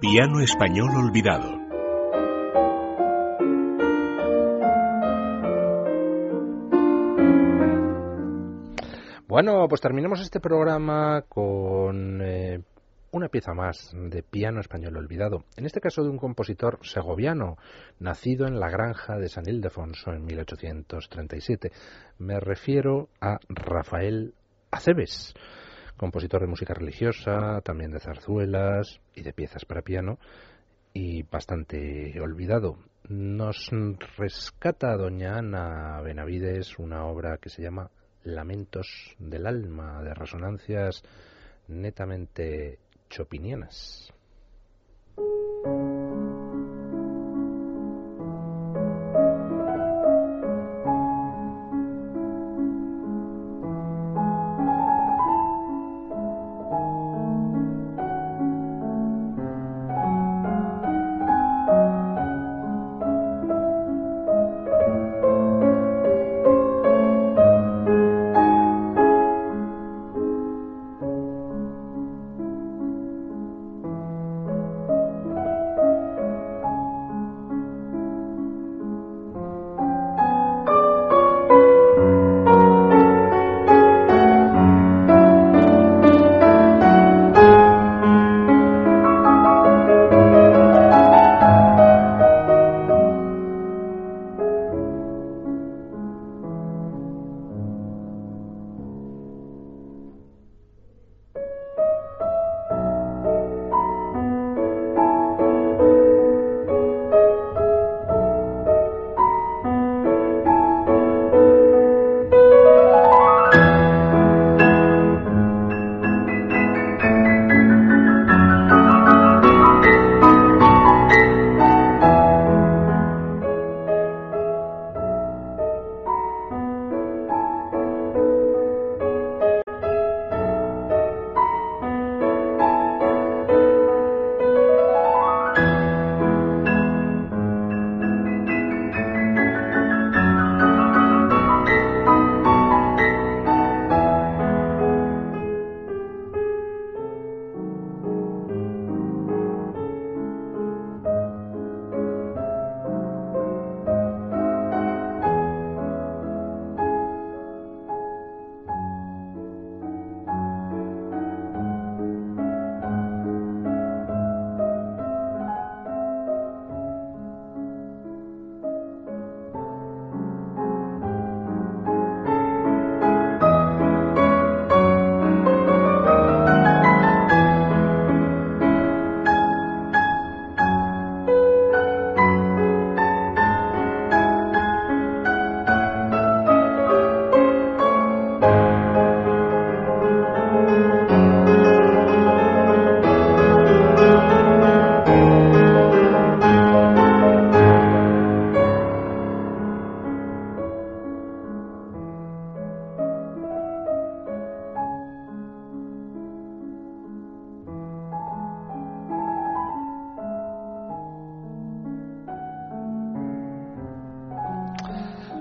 Piano español olvidado. Bueno, pues terminemos este programa con eh, una pieza más de piano español olvidado, en este caso de un compositor segoviano, nacido en la granja de San Ildefonso en 1837. Me refiero a Rafael Aceves, compositor de música religiosa, también de zarzuelas y de piezas para piano, y bastante olvidado. Nos rescata doña Ana Benavides una obra que se llama Lamentos del alma, de resonancias netamente chopinianas.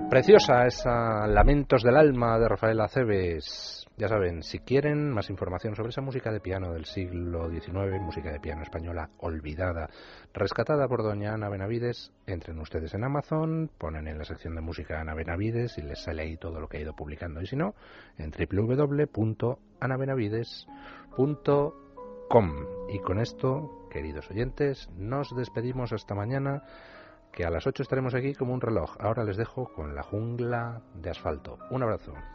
Preciosa esa Lamentos del Alma de Rafael Aceves. Ya saben, si quieren más información sobre esa música de piano del siglo XIX, música de piano española olvidada, rescatada por doña Ana Benavides, entren ustedes en Amazon, ponen en la sección de música Ana Benavides y les sale ahí todo lo que ha ido publicando. Y si no, en www.anabenavides.com. Y con esto, queridos oyentes, nos despedimos hasta mañana que a las 8 estaremos aquí como un reloj. Ahora les dejo con la jungla de asfalto. Un abrazo.